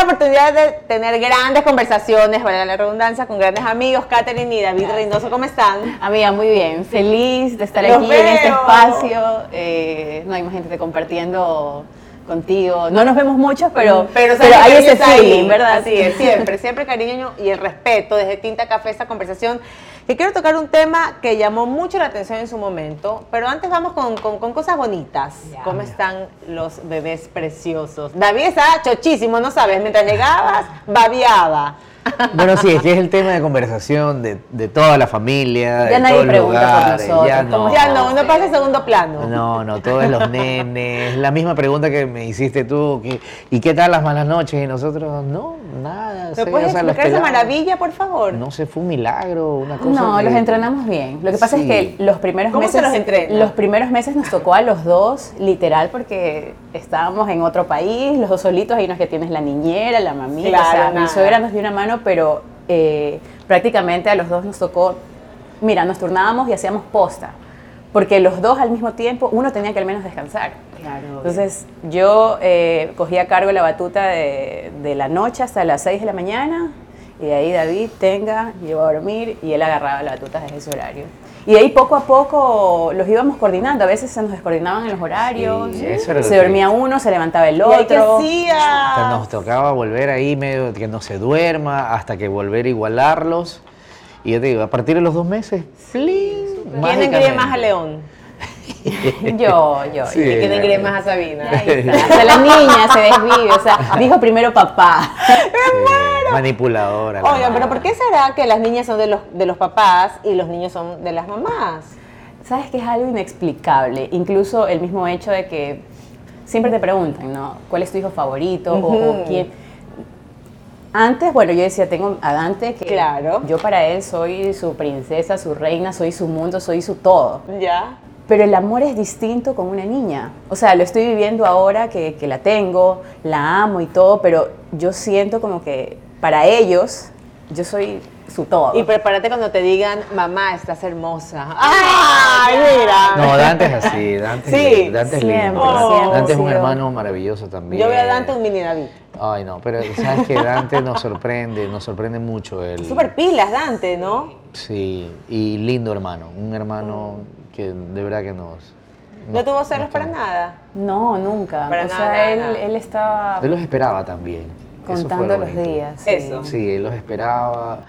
la oportunidad de tener grandes conversaciones, valga la redundancia, con grandes amigos, Catherine y David Reynoso. ¿Cómo están? Amiga, muy bien. Feliz de estar Los aquí en este veo. espacio. Eh, no, imagínate compartiendo contigo. No nos vemos mucho, pero, pero, pero, hay ese feeling, ¿verdad? Así es, siempre, siempre cariño y el respeto desde Tinta Café, esta conversación. Que quiero tocar un tema que llamó mucho la atención en su momento, pero antes vamos con, con- con cosas bonitas. ¿Cómo están los bebés preciosos? David estaba chochísimo, ¿no sabes? Mientras llegabas, babiaba. Bueno, sí, es que es el tema de conversación de, de toda la familia, Ya de nadie todo el pregunta por nosotros, Ya ¿cómo no, Ya no, no pasa a segundo plano. no, no, todos los nenes. La misma pregunta que me hiciste tú, que, ¿y qué tal las malas noches? Y nosotros, no, nada. ¿Me puedes o sea, explicar esa maravilla, por favor? No sé, fue un milagro, una cosa. No, que- los entrenamos bien. Lo que pasa Sí. es que los primeros ¿Cómo se meses los entrena? los primeros meses nos tocó a los dos, literal, porque estábamos en otro país, los dos solitos, ahí no es que tienes la niñera, la mamita, Claro, o sea, nada. mi suegra nos dio una mano, pero eh, prácticamente a los dos nos tocó, mira, nos turnábamos y hacíamos posta, porque los dos al mismo tiempo, uno tenía que al menos descansar. Claro. Entonces yo eh, cogía a cargo la batuta de, de la noche hasta las 6 de la mañana y de ahí David tenga, llevó a dormir y él agarraba la batuta desde ese horario. Y ahí poco a poco los íbamos coordinando, a veces se nos descoordinaban en los horarios, Sí, eso era lo se que- dormía uno, se levantaba el ¿Y ahí qué otro. Hacía? nos tocaba volver ahí medio que no se duerma hasta que volver a igualarlos. Y yo te digo, a partir de los dos meses, ¡flin! ¿Quién engríe más a León? Yo, yo. Sí. ¿Y engríe más a Sabina? Hasta la niña se desvive, o sea, dijo primero papá. Sí, manipuladora. la Oigan, pero. ¿por qué será que las niñas son de los, de los papás y los niños son de las mamás? Sabes que es algo inexplicable, incluso el mismo hecho de que siempre te preguntan, ¿no? ¿Cuál es tu hijo favorito? O- quién. Antes, bueno, yo decía, tengo a Dante que Claro. yo para él soy su princesa, su reina, soy su mundo, soy su todo. Ya. Pero el amor es distinto con una niña. O sea, lo estoy viviendo ahora que, que la tengo, la amo y todo, pero yo siento como que para ellos yo soy su todo. Y prepárate cuando te digan, mamá, estás hermosa. ¡Ay, mira! No, Dante es así, Dante, Sí, es, Dante es siempre, lindo. siempre Dante es un hermano maravilloso también. Yo veo a Dante un mini David. Ay, no, pero sabes que Dante nos sorprende, nos sorprende mucho él. Súper pilas, Dante, ¿no? Sí, y lindo hermano, un hermano que de verdad que nos... No tuvo celos para nada. No, nunca. Para o nada, sea, él, nada. él estaba Él los esperaba también. Contando lo los bonito. días. sí. Eso. Sí, él los esperaba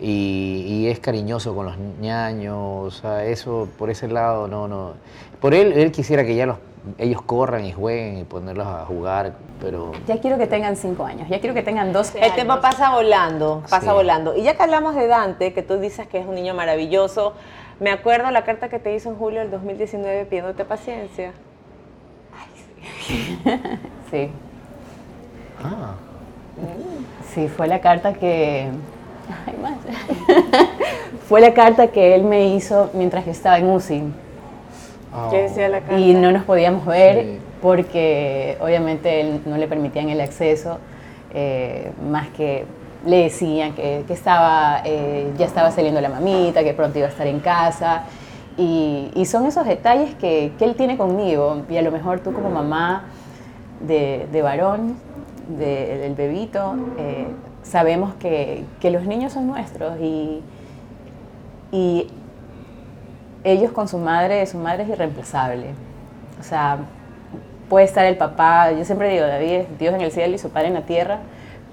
y, y es cariñoso con los ñaños, o sea, eso por ese lado no, no. Por él, él quisiera que ya los, ellos corran y jueguen y ponerlos a jugar, pero Ya quiero que tengan 5 años, ya quiero que tengan 12 El años. tiempo pasa volando, pasa Sí. volando. Y ya que hablamos de Dante, que tú dices que es un niño maravilloso, me acuerdo la carta que te hizo en julio del 2019 pidiéndote paciencia. Sí, ah, sí, fue la carta que... Ay, más. fue la carta que él me hizo mientras yo estaba en UCI. ¿Qué decía la carta? Y no nos podíamos ver Sí. porque obviamente él no le permitían el acceso, eh, más que le decían que, que estaba, eh, ya estaba saliendo la mamita, que pronto iba a estar en casa. Y, y son esos detalles que, que él tiene conmigo. Y a lo mejor tú como mamá de, de varón, de- del bebito, eh, sabemos que, que los niños son nuestros y, y ellos con su madre, su madre es irreemplazable. O sea, puede estar el papá, yo siempre digo, David es Dios en el cielo y su padre en la tierra,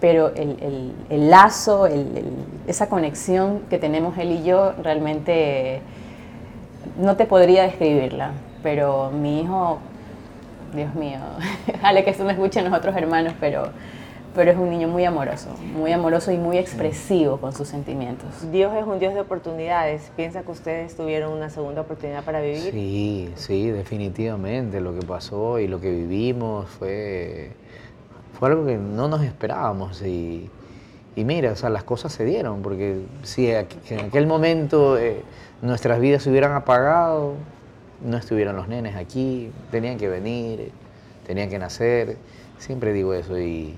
pero el, el- lazo, el- esa conexión que tenemos él y yo, realmente no te podría describirla. Pero mi hijo, Dios mío, ojalá que esto no escuchen los otros hermanos, pero, pero es un niño muy amoroso, muy amoroso y muy expresivo con sus sentimientos. Dios es un Dios de oportunidades. ¿Piensa que ustedes tuvieron una segunda oportunidad para vivir? Sí, sí, definitivamente. Lo que pasó y lo que vivimos fue, fue algo que no nos esperábamos. Y, y mira, o sea, las cosas se dieron, porque si en aquel momento eh, nuestras vidas se hubieran apagado, no estuvieran los nenes aquí, tenían que venir, tenían que nacer. Siempre digo eso. Y,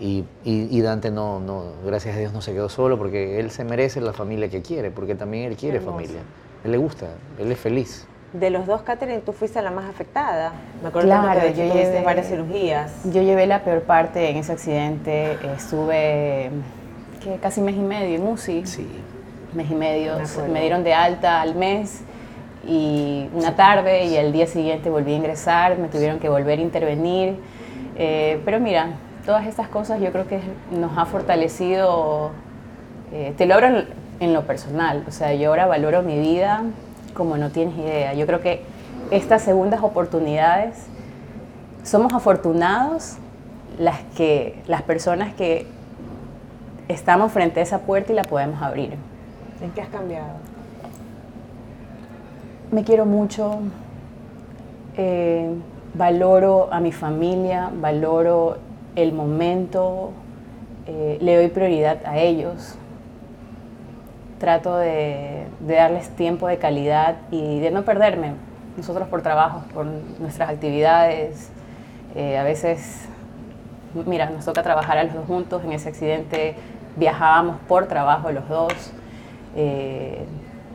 y, y- y Dante no, no, gracias a Dios no se quedó solo porque él se merece la familia que quiere, porque también él quiere Hermoso. familia. Él le gusta, él es feliz. De los dos, Catherine, tú fuiste la más afectada. Me acuerdo Claro, que yo llevé- varias cirugías. Yo llevé la peor parte en ese accidente. Estuve ¿qué? casi mes y medio en UCI. Sí. Mes y medio. Me dieron de alta al mes y una tarde y al día siguiente volví a ingresar. Me tuvieron que volver a intervenir. Eh, pero mira, todas estas cosas yo creo que nos ha fortalecido. eh, te lo hablo en, en lo personal. O sea, yo ahora valoro mi vida como no tienes idea. Yo creo que estas segundas oportunidades somos afortunados las, que, las personas que estamos frente a esa puerta y la podemos abrir. ¿En qué has cambiado? Me quiero mucho, eh, valoro a mi familia, valoro el momento, eh, le doy prioridad a ellos. Trato de, darles tiempo de calidad y de no perderme. Nosotros por trabajo, por nuestras actividades, eh, a veces, mira, nos toca trabajar a los dos juntos. En ese accidente viajábamos por trabajo los dos. Eh,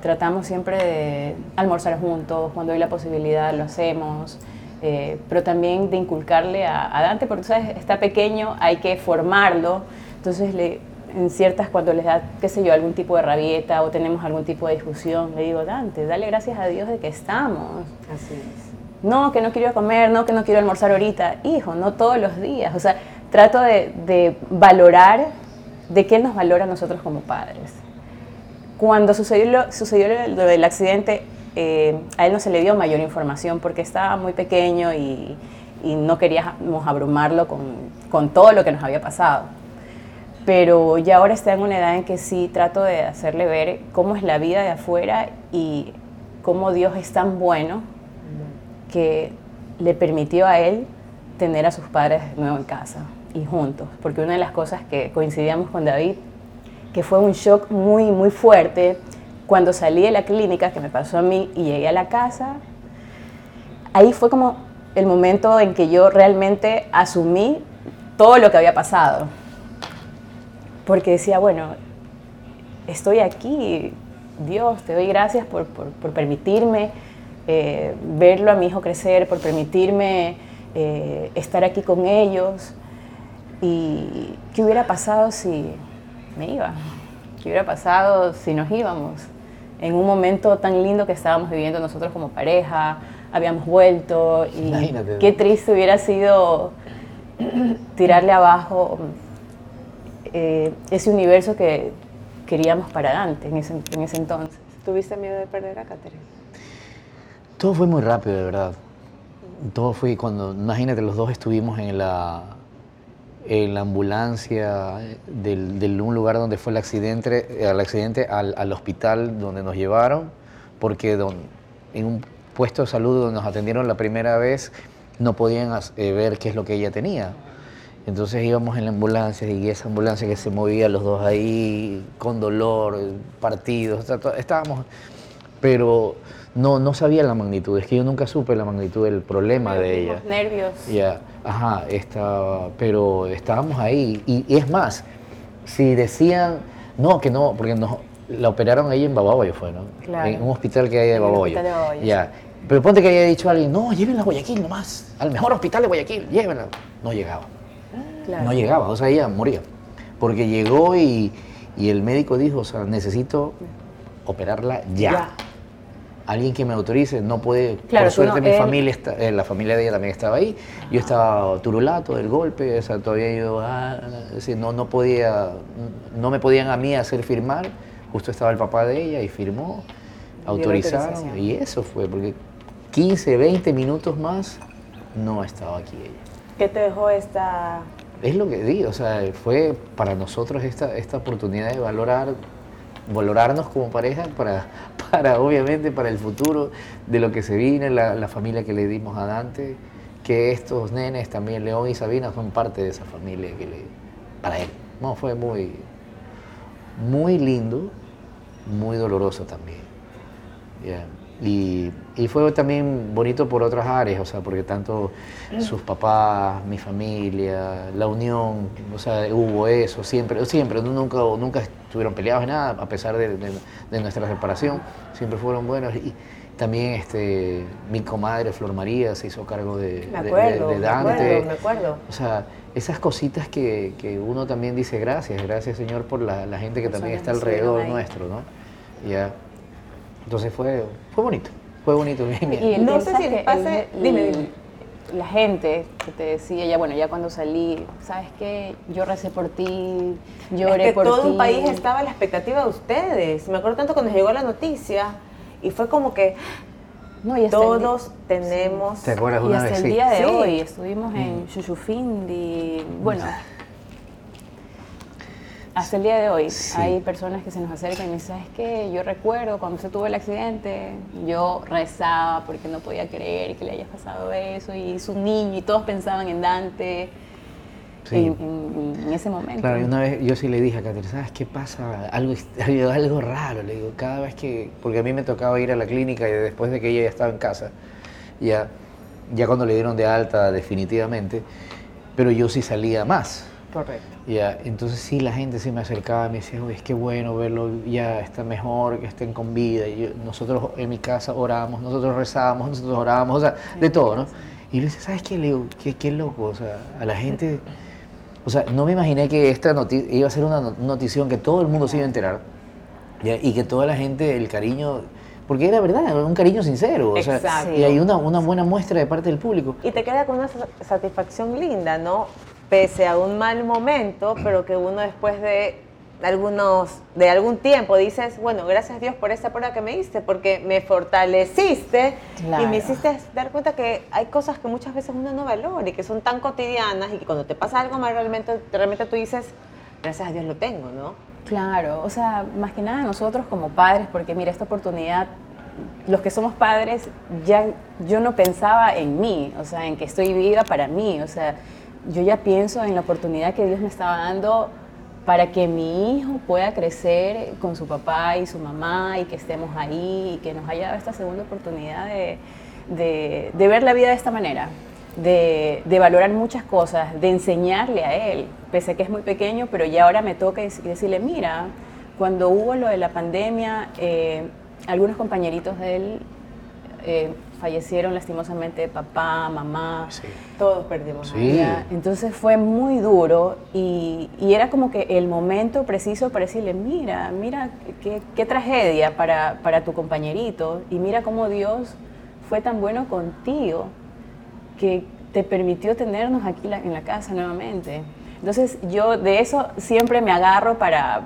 tratamos siempre de almorzar juntos, cuando hay la posibilidad lo hacemos, eh, pero también de inculcarle a, a Dante, porque sabes, está pequeño, hay que formarlo, entonces le, en ciertas, cuando les da, qué sé yo, algún tipo de rabieta o tenemos algún tipo de discusión, le digo, Dante, dale gracias a Dios de que estamos. Así es. No, que no quiero comer, no, que no quiero almorzar ahorita. Hijo, no todos los días. O sea, trato de, de valorar, de que Él nos valora a nosotros como padres. Cuando sucedió lo, sucedió lo del accidente, eh, a él no se le dio mayor información porque estaba muy pequeño y, y no queríamos abrumarlo con, con todo lo que nos había pasado. Pero ya ahora está en una edad en que sí trato de hacerle ver cómo es la vida de afuera y cómo Dios es tan bueno que le permitió a él tener a sus padres de nuevo en casa y juntos. Porque una de las cosas que coincidíamos con David, que fue un shock muy, muy fuerte, cuando salí de la clínica, que me pasó a mí, y llegué a la casa, ahí fue como el momento en que yo realmente asumí todo lo que había pasado. Porque decía, bueno, estoy aquí, Dios, te doy gracias por, por- permitirme eh, verlo a mi hijo crecer, por permitirme eh, estar aquí con ellos. ¿Y qué hubiera pasado si me iba? ¿Qué hubiera pasado si nos íbamos? En un momento tan lindo que estábamos viviendo nosotros como pareja, habíamos vuelto y Imagínate. qué triste hubiera sido tirarle abajo eh, ese universo que queríamos para Dante en ese, en ese entonces. ¿Tuviste miedo de perder a Catherine? Todo fue muy rápido, de verdad. Todo fue cuando, imagínate, los dos estuvimos en la, en la ambulancia del, del un lugar donde fue el accidente, el accidente al, al hospital donde nos llevaron, porque don- en un puesto de salud donde nos atendieron la primera vez no podían eh, ver qué es lo que ella tenía. Entonces íbamos en la ambulancia y esa ambulancia que se movía los dos ahí con dolor, eh, partidos, estábamos, pero no, no sabía la magnitud, es que yo nunca supe la magnitud del problema de ella. Los nervios. Ya, ajá, estaba, pero estábamos ahí. Y, y es más, si decían, no, que no, porque nos, la operaron ahí en Babahoyo fue, ¿no? Claro. En un hospital que hay de Babahoyo. hospital de Babahoyo, Ya. Pero ponte que haya dicho alguien, no, llévenla a Guayaquil nomás, al mejor hospital de Guayaquil, llévenla. No llegaba. Claro. No llegaba, o sea, ella moría. Porque llegó y, y el médico dijo, o sea, necesito operarla ya. Ya. Alguien que me autorice, no puede. Claro, Por suerte no- mi él- familia, está- eh, la familia de ella también estaba ahí. Yo estaba turulato del golpe, o sea, todavía yo, ah, decir, no, no podía, no me podían a mí hacer firmar. Justo estaba el papá de ella y firmó, la autorizaron. Y eso fue, porque 15, 20 minutos más no estaba aquí ella. ¿Qué te dejó esta Es lo que digo, o sea, fue para nosotros esta, esta oportunidad de valorar, valorarnos como pareja para, para, obviamente, para el futuro de lo que se viene, la, familia que le dimos a Dante, que estos nenes también, León y Sabina, son parte de esa familia que le, para él. No, fue muy, muy lindo, muy doloroso también. Ya. Y, y fue también bonito por otras áreas, o sea, porque tanto sus papás, mi familia, la unión, o sea, hubo eso, siempre, siempre, nunca, nunca estuvieron peleados en nada, a pesar de, de- de nuestra separación, siempre fueron buenos. Y, También este, mi comadre Flor María se hizo cargo de, Me de- acuerdo, de- de me Dante. acuerdo, me acuerdo. O sea, esas cositas que, que uno también dice gracias, gracias Señor por la, la gente que también está alrededor nuestro, ¿no? Ya. Entonces fue, fue bonito, fue bonito. bien, bien. Y el- No sé ¿sabes si les pase- El- dime, dime. La gente que te decía, ya bueno, ya cuando salí, ¿sabes qué? Yo recé por ti, lloré es que por todo ti. un país estaba a la expectativa de ustedes. Me acuerdo tanto cuando llegó la noticia y fue como que No, y hasta el di- todos tenemos... ¿Te acuerdas Y una hasta vez? el Sí. día de Sí. hoy estuvimos en Chuchufindi, bueno, hasta el día de hoy Sí. hay personas que se nos acercan y me dicen, ¿sabes qué? Yo recuerdo cuando se tuvo el accidente, yo rezaba porque no podía creer que le haya pasado eso y su niño y todos pensaban en Dante Sí. en, en- en ese momento. Claro, y una vez yo sí le dije a Catherine, ¿sabes qué pasa? Algo, algo, algo raro, le digo, cada vez que, porque a mí me tocaba ir a la clínica y después de que ella ya estaba en casa, ya, ya cuando le dieron de alta definitivamente, pero yo sí salía más. Correcto. Ya, entonces sí, la gente se me acercaba y me decía, "Oye, es que bueno verlo, ya está mejor, que estén con vida. Y yo- nosotros en mi casa orábamos, nosotros rezábamos, nosotros orábamos, o sea, de todo, ¿no? Y yo le decía, ¿sabes qué, Leo? Qué, qué loco, o sea, a la gente... O sea, no me imaginé que esta noti- iba a ser una no- notición que todo el mundo se iba a enterar ya, y que toda la gente, el cariño... Porque era verdad, un cariño sincero. O sea, y hay una, una buena muestra de parte del público. Y te queda con una sa- satisfacción linda, ¿no? Pese a un mal momento, pero que uno después de algunos, de algún tiempo dices, bueno, gracias a Dios por esta prueba que me diste, porque me fortaleciste y Claro. me hiciste dar cuenta que hay cosas que muchas veces uno no valora y que son tan cotidianas y que cuando te pasa algo mal realmente, realmente tú dices, gracias a Dios lo tengo, ¿no? Claro, o sea, más que nada nosotros como padres, porque mira, esta oportunidad, los que somos padres, ya yo no pensaba en mí, o sea, en que estoy viva para mí, o sea, yo ya pienso en la oportunidad que Dios me estaba dando para que mi hijo pueda crecer con su papá y su mamá y que estemos ahí y que nos haya dado esta segunda oportunidad de, de- ver la vida de esta manera, de, de valorar muchas cosas, de enseñarle a él, pese a que es muy pequeño, pero ya ahora me toca dec- decirle, mira, cuando hubo lo de la pandemia, eh, algunos compañeritos de él eh, fallecieron lastimosamente, papá, mamá. Sí. Todos perdimos. Sí. Ya, Entonces fue muy duro y, y era como que el momento preciso para decirle, mira, mira qué, qué tragedia para, para tu compañerito y mira cómo Dios fue tan bueno contigo que te permitió tenernos aquí la- en la casa nuevamente. Entonces yo de eso siempre me agarro para,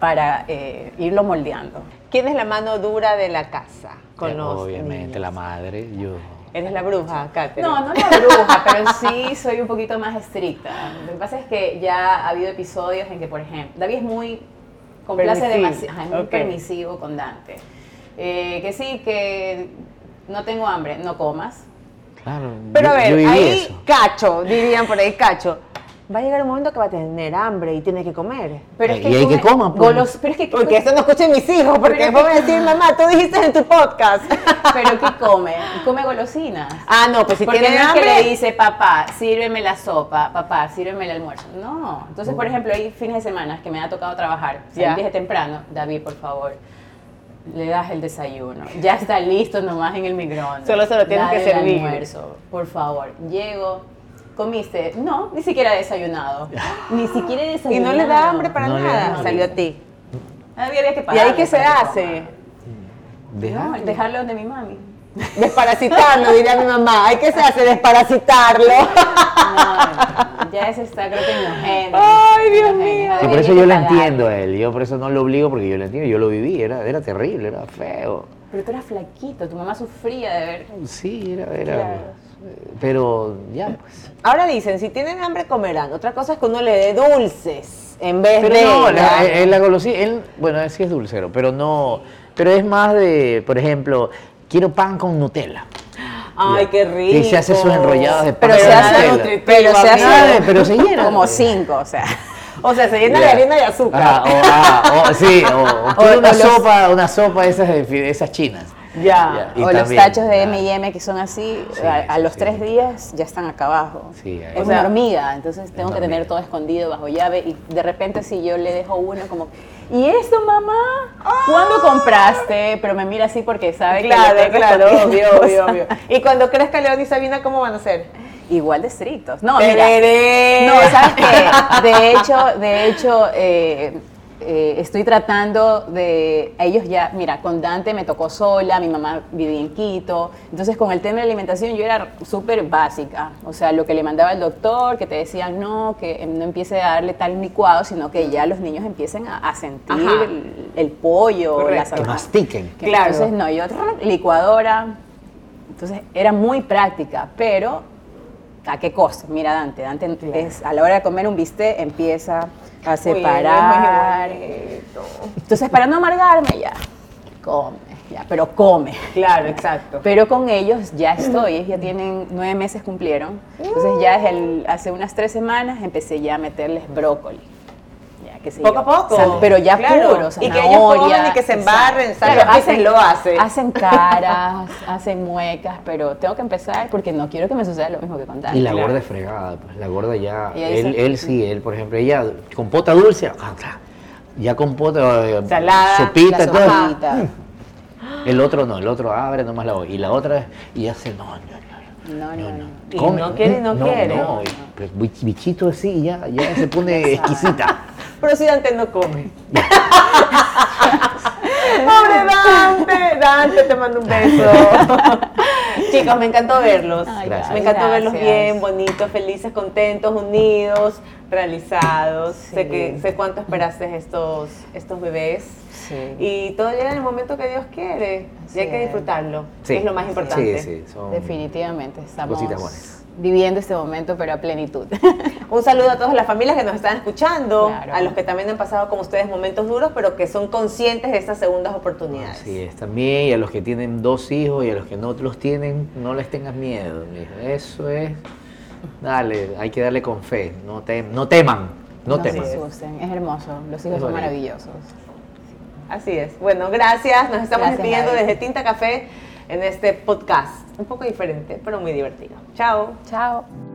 para eh, irlo moldeando. ¿Quién es la mano dura de la casa con Ya, los Obviamente, niños? la madre, yo... Eres la bruja, Katherine. No, no la bruja, pero sí soy un poquito más estricta. Lo que pasa es que ya ha habido episodios en que, por ejemplo, David es muy, complace Permisivo, demasiado, es muy ok. permisivo con Dante. Eh, que sí, que no tengo hambre, no comas. Claro, Pero yo- a ver, ahí eso. cacho, dirían por ahí cacho. Va a llegar un momento que va a tener hambre y tiene que comer. Pero Ay, y hay que come coman, pues. pero es que Porque eso no escuchen mis hijos, porque después van a que- decir, mamá, tú dijiste en tu podcast. pero ¿qué come? Come golosinas. ah, no, pues si Porque tiene no es hambre. que le dice, papá, sírveme la sopa, papá, sírveme el almuerzo. No. Entonces, por ejemplo, hay fines de semana que me ha tocado trabajar, Ya. salir desde temprano, David, por favor, le das el desayuno. Ya está listo nomás en el microondas. Solo se lo tienes que el servir. almuerzo, por favor. Llego, comiste. No, ni siquiera he desayunado. Ni siquiera he y desayunado. no le da hambre para No nada. Salió a ti. Había, había que ¿Y ahí qué se que hace? coma. Dejar- No, dejarlo donde mi mami. Desparasitarlo, diría mi mamá. ¿Ay qué se hace? Desparasitarlo. No, ya ese está creo que en los genes. Ay, Dios mío. Sí, por eso hay que yo lo entiendo a él. Yo por eso no lo obligo porque yo lo entiendo. Yo lo viví, era, era terrible, era feo. Pero tú eras flaquito, tu mamá sufría de ver. Sí, era, era. Claro. Pero ya, pues. Ahora dicen, si tienen hambre comerán. Otra cosa es que uno le dé dulces en vez Pero de... no, la, ¿verdad? él, la golosina, él, bueno, él sí es dulcero, pero no. Pero es más de, por ejemplo, quiero pan con Nutella. Ay, qué rico. Y se hace sus enrollados de pan Pero con se hace Nutella. nutritivo, Pero se hace. Pero se llena. Como cinco, o sea. O sea, se llena de Ya. harina y azúcar. Ah, o, ah, o- sí, o, o una los- sopa, una sopa de esas, de de esas chinas. Ya. O los también, tachos de. M&M que son así, Sí, a, a los sí. tres días ya están acá abajo. Sí, es O sea, una hormiga, entonces tengo una que tener todo escondido bajo llave y de repente si yo le dejo uno como, ¿y esto mamá? ¿Cuándo compraste? Pero me mira así porque sabe que Claro, le tengo claro, obvio, obvio, obvio. Y cuando crezca León y Sabina, ¿cómo van a ser? Igual de estrictos. No, mira. No, ¿sabes qué? De hecho, de hecho eh, eh, estoy tratando de... Ellos ya, mira, con Dante me tocó sola, mi mamá vivía en Quito. Entonces, con el tema de la alimentación yo era súper básica. O sea, lo que le mandaba el doctor, que te decían, no, que no empiece a darle tal licuado, sino que ya los niños empiecen a, a sentir el, el pollo, Correcto. las Que mastiquen. que Claro. Entonces, no, yo licuadora. Entonces, era muy práctica, pero ¿a qué costo? Mira, Dante, Dante es, a la hora de comer un bistec empieza a separar. Uy. Entonces, para no amargarme, ya, come, ya, pero come. Claro, exacto. Pero con ellos ya estoy, ya tienen nueve meses cumplieron. Entonces ya el, hace unas tres semanas empecé ya a meterles brócoli. Qué sé Poco yo. a poco. San- pero ya Claro. puro, Y que ellos coman y que se embarren, ¿sabes? A veces lo hace. Hacen caras, hacen muecas, pero tengo que empezar porque no quiero que me suceda lo mismo que con Dani. Y la Claro. gorda es fregada, pues la gorda ya. Él, dice- él sí, él, por ejemplo, ella compota dulce, ya compota eh, Salada, sopita, todo. sopita. El otro no, el otro abre nomás la boca. Y la otra es, y hace no, no, No, no. no, no. Y no quiere y no quiere. No, pues, bich- bichito así, ya, ya se pone exquisita. Pero si Dante no come. ¡Pobre Dante! Dante, te mando un beso. Chicos, me encantó verlos. Ay, Gracias. Me encantó verlos bien, bonitos, felices, contentos, unidos, realizados. Sí. Sé que sé cuánto esperaste estos, estos bebés. Sí. Y todo llega en el momento que Dios quiere. Así y hay que disfrutarlo. Sí. Es lo más importante. Sí, sí, son Definitivamente estamos cositas buenas. Viviendo este momento, pero a plenitud. Un saludo a todas las familias que nos están escuchando, Claro. a los que también han pasado como ustedes momentos duros, pero que son conscientes de estas segundas oportunidades. Así es, también, y a los que tienen dos hijos y a los que no los tienen, no les tengas miedo. Eso es, dale, hay que darle con fe, no, tem- no teman, no, No teman. se asusten, es hermoso. Los hijos Es son maravillosos. Así es. Bueno, gracias. Nos estamos Gracias, despidiendo desde Tinta Café en este podcast. Un poco diferente, pero muy divertido. Chao. Chao.